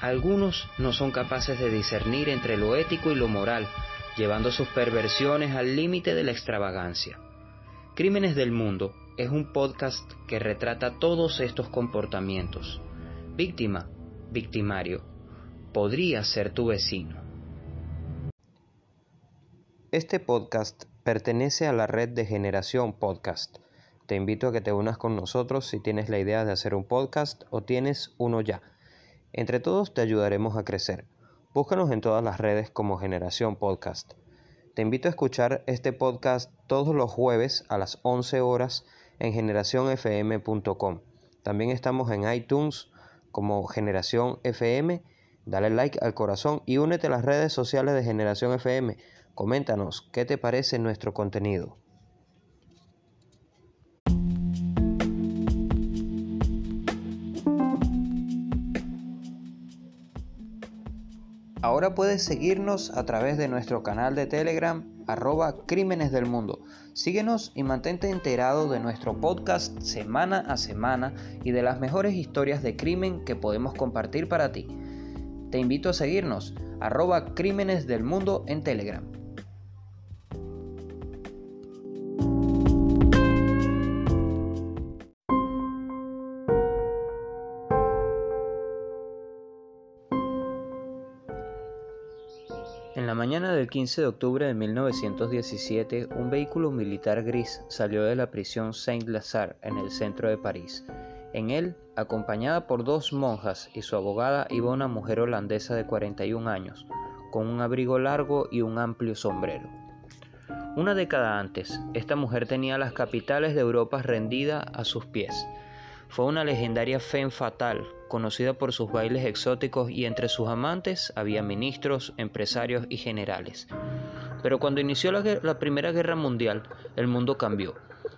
Algunos no son capaces de discernir entre lo ético y lo moral, llevando sus perversiones al límite de la extravagancia. Crímenes del Mundo es un podcast que retrata todos estos comportamientos. Víctima, victimario, podría ser tu vecino. Este podcast pertenece a la red de Generación Podcast. Te invito a que te unas con nosotros si tienes la idea de hacer un podcast o tienes uno ya. Entre todos te ayudaremos a crecer. Búscanos en todas las redes como Generación Podcast. Te invito a escuchar este podcast todos los jueves a las 11 horas en generacionfm.com. También estamos en iTunes como Generación FM. Dale like al corazón y únete a las redes sociales de Generación FM Coméntanos qué te parece nuestro contenido. Ahora puedes seguirnos a través de nuestro canal de Telegram arroba Crímenes del Mundo. Síguenos y mantente enterado de nuestro podcast semana a semana y de las mejores historias de crimen que podemos compartir para ti. Te invito a seguirnos arroba Crímenes del Mundo en Telegram. Mañana del 15 de octubre de 1917, un vehículo militar gris salió de la prisión Saint-Lazare en el centro de París. En él, acompañada por dos monjas y su abogada, iba una mujer holandesa de 41 años, con un abrigo largo y un amplio sombrero. Una década antes, esta mujer tenía las capitales de Europa rendidas a sus pies. Fue una legendaria femme fatal, conocida por sus bailes exóticos y entre sus amantes había ministros, empresarios y generales. Pero cuando inició la, la, Primera Guerra Mundial, el mundo cambió.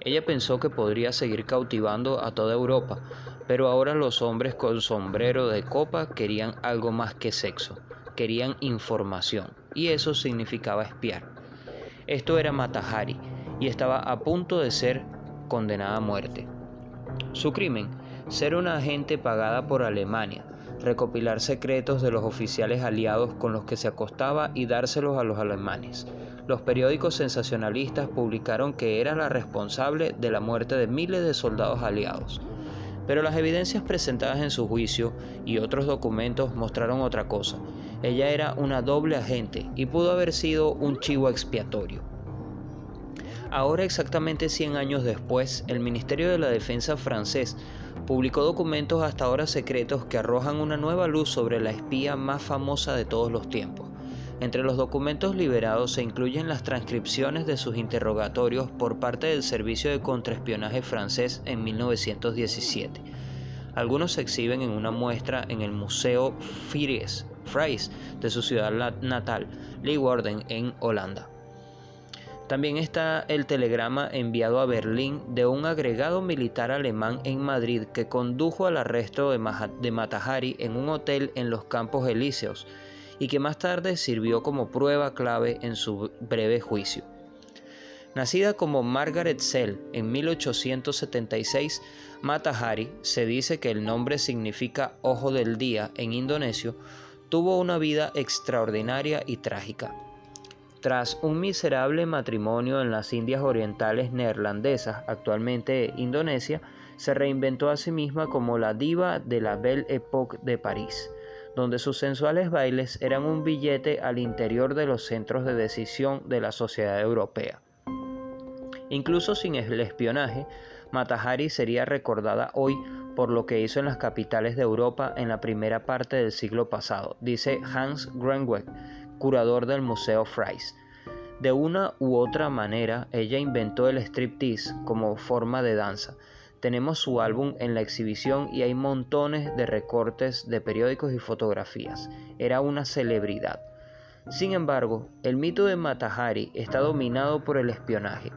Ella pensó que podría seguir cautivando a toda Europa, pero ahora los hombres con sombrero de copa querían algo más que sexo, querían información, y eso significaba espiar. Esto era Matahari, y estaba a punto de ser condenada a muerte. Su crimen, ser una agente pagada por Alemania, recopilar secretos de los oficiales aliados con los que se acostaba y dárselos a los alemanes. Los periódicos sensacionalistas publicaron que era la responsable de la muerte de miles de soldados aliados. Pero las evidencias presentadas en su juicio y otros documentos mostraron otra cosa. Ella era una doble agente y pudo haber sido un chivo expiatorio. Ahora exactamente 100 años después, el Ministerio de la Defensa francés publicó documentos hasta ahora secretos que arrojan una nueva luz sobre la espía más famosa de todos los tiempos. Entre los documentos liberados se incluyen las transcripciones de sus interrogatorios por parte del Servicio de Contraespionaje francés en 1917. Algunos se exhiben en una muestra en el Museo Fries, de su ciudad natal, Leeuwarden, en Holanda. También está el telegrama enviado a Berlín de un agregado militar alemán en Madrid que condujo al arresto de, Matahari en un hotel en los Campos Elíseos y que más tarde sirvió como prueba clave en su breve juicio. Nacida como Margaret Sell en 1876, Matahari, se dice que el nombre significa ojo del día en indonesio, tuvo una vida extraordinaria y trágica. Tras un miserable matrimonio en las Indias Orientales neerlandesas, actualmente Indonesia, se reinventó a sí misma como la diva de la Belle Époque de París, donde sus sensuales bailes eran un billete al interior de los centros de decisión de la sociedad europea. Incluso sin el espionaje, Matahari sería recordada hoy por lo que hizo en las capitales de Europa en la primera parte del siglo pasado, dice Hans Grenweg, curador del Museo Fries. De una u otra manera, ella inventó el striptease como forma de danza. Tenemos su álbum en la exhibición y hay montones de recortes de periódicos y fotografías. Era una celebridad. Sin embargo, el mito de Matahari está dominado por el espionaje.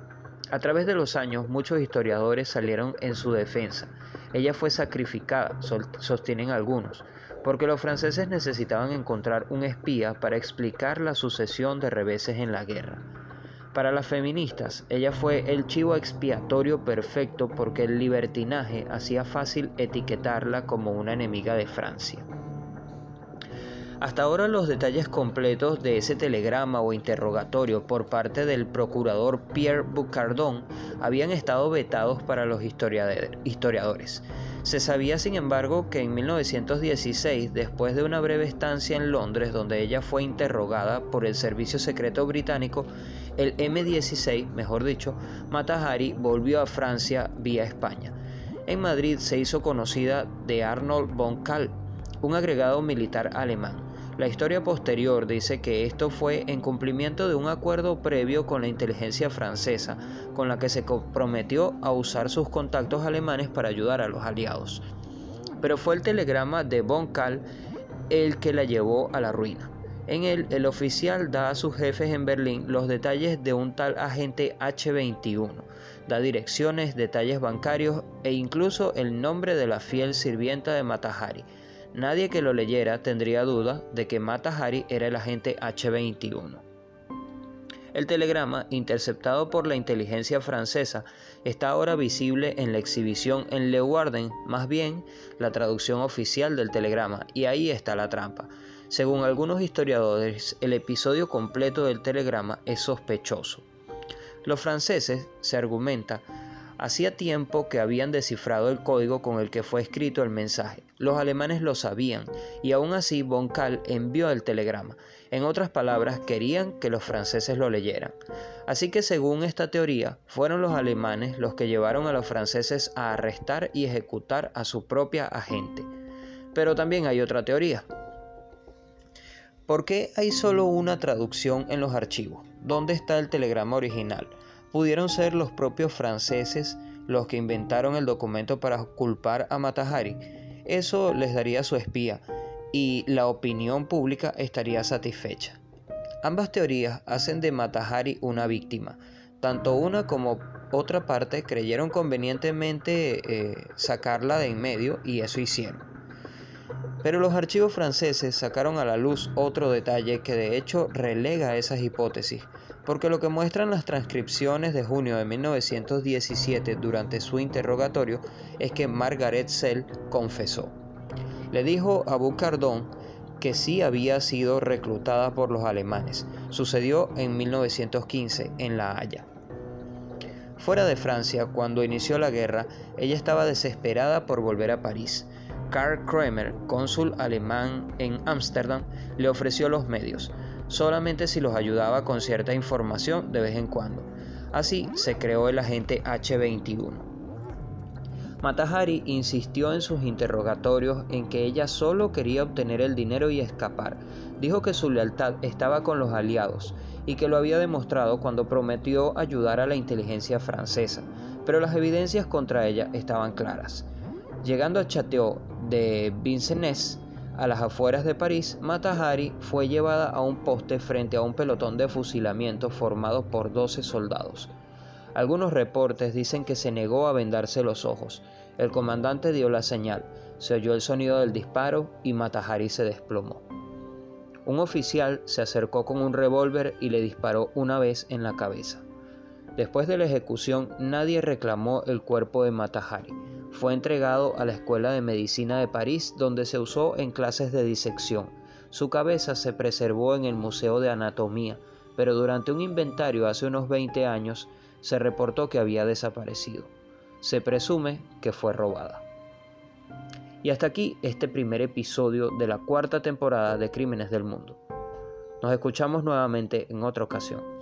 A través de los años, muchos historiadores salieron en su defensa. Ella fue sacrificada, sostienen algunos, porque los franceses necesitaban encontrar un espía para explicar la sucesión de reveses en la guerra. Para las feministas, ella fue el chivo expiatorio perfecto porque el libertinaje hacía fácil etiquetarla como una enemiga de Francia. Hasta ahora los detalles completos de ese telegrama o interrogatorio por parte del procurador Pierre Boucardon habían estado vetados para los historiadores. Se sabía, sin embargo, que en 1916, después de una breve estancia en Londres donde ella fue interrogada por el Servicio Secreto Británico, el M-16, mejor dicho, Matahari volvió a Francia vía España. En Madrid se hizo conocida de Arnold von Kahl, un agregado militar alemán. La historia posterior dice que esto fue en cumplimiento de un acuerdo previo con la inteligencia francesa, con la que se comprometió a usar sus contactos alemanes para ayudar a los aliados. Pero fue el telegrama de von Kahl el que la llevó a la ruina. En él, el oficial da a sus jefes en Berlín los detalles de un tal agente H-21, da direcciones, detalles bancarios e incluso el nombre de la fiel sirvienta de Matahari. Nadie que lo leyera tendría duda de que Matahari era el agente H-21. El telegrama, interceptado por la inteligencia francesa, está ahora visible en la exhibición en Leeuwarden, más bien la traducción oficial del telegrama, y ahí está la trampa. Según algunos historiadores, el episodio completo del telegrama es sospechoso. Los franceses, se argumenta, hacía tiempo que habían descifrado el código con el que fue escrito el mensaje. Los alemanes lo sabían y aún así Von envió el telegrama. En otras palabras, querían que los franceses lo leyeran. Así que según esta teoría, fueron los alemanes los que llevaron a los franceses a arrestar y ejecutar a su propia agente. Pero también hay otra teoría. ¿Por qué hay solo una traducción en los archivos? ¿Dónde está el telegrama original? ¿Pudieron ser los propios franceses los que inventaron el documento para culpar a Matahari? Eso les daría su espía y la opinión pública estaría satisfecha. Ambas teorías hacen de Matahari una víctima. Tanto una como otra parte creyeron convenientemente eh, sacarla de en medio y eso hicieron. Pero los archivos franceses sacaron a la luz otro detalle que de hecho relega esas hipótesis, porque lo que muestran las transcripciones de junio de 1917 durante su interrogatorio es que Margaret Sell confesó. Le dijo a Boucardon que sí había sido reclutada por los alemanes. Sucedió en 1915 en La Haya. Fuera de Francia, cuando inició la guerra, ella estaba desesperada por volver a París. Karl Kramer, cónsul alemán en Ámsterdam, le ofreció los medios, solamente si los ayudaba con cierta información de vez en cuando. Así se creó el agente H21. Matahari insistió en sus interrogatorios en que ella solo quería obtener el dinero y escapar. Dijo que su lealtad estaba con los aliados y que lo había demostrado cuando prometió ayudar a la inteligencia francesa, pero las evidencias contra ella estaban claras. Llegando a Chateau de Vincennes, a las afueras de París, Matahari fue llevada a un poste frente a un pelotón de fusilamiento formado por 12 soldados. Algunos reportes dicen que se negó a vendarse los ojos. El comandante dio la señal, se oyó el sonido del disparo y Matahari se desplomó. Un oficial se acercó con un revólver y le disparó una vez en la cabeza. Después de la ejecución, nadie reclamó el cuerpo de Matahari fue entregado a la Escuela de Medicina de París, donde se usó en clases de disección. Su cabeza se preservó en el Museo de Anatomía, pero durante un inventario hace unos 20 años se reportó que había desaparecido. Se presume que fue robada. Y hasta aquí este primer episodio de la cuarta temporada de Crímenes del Mundo. Nos escuchamos nuevamente en otra ocasión.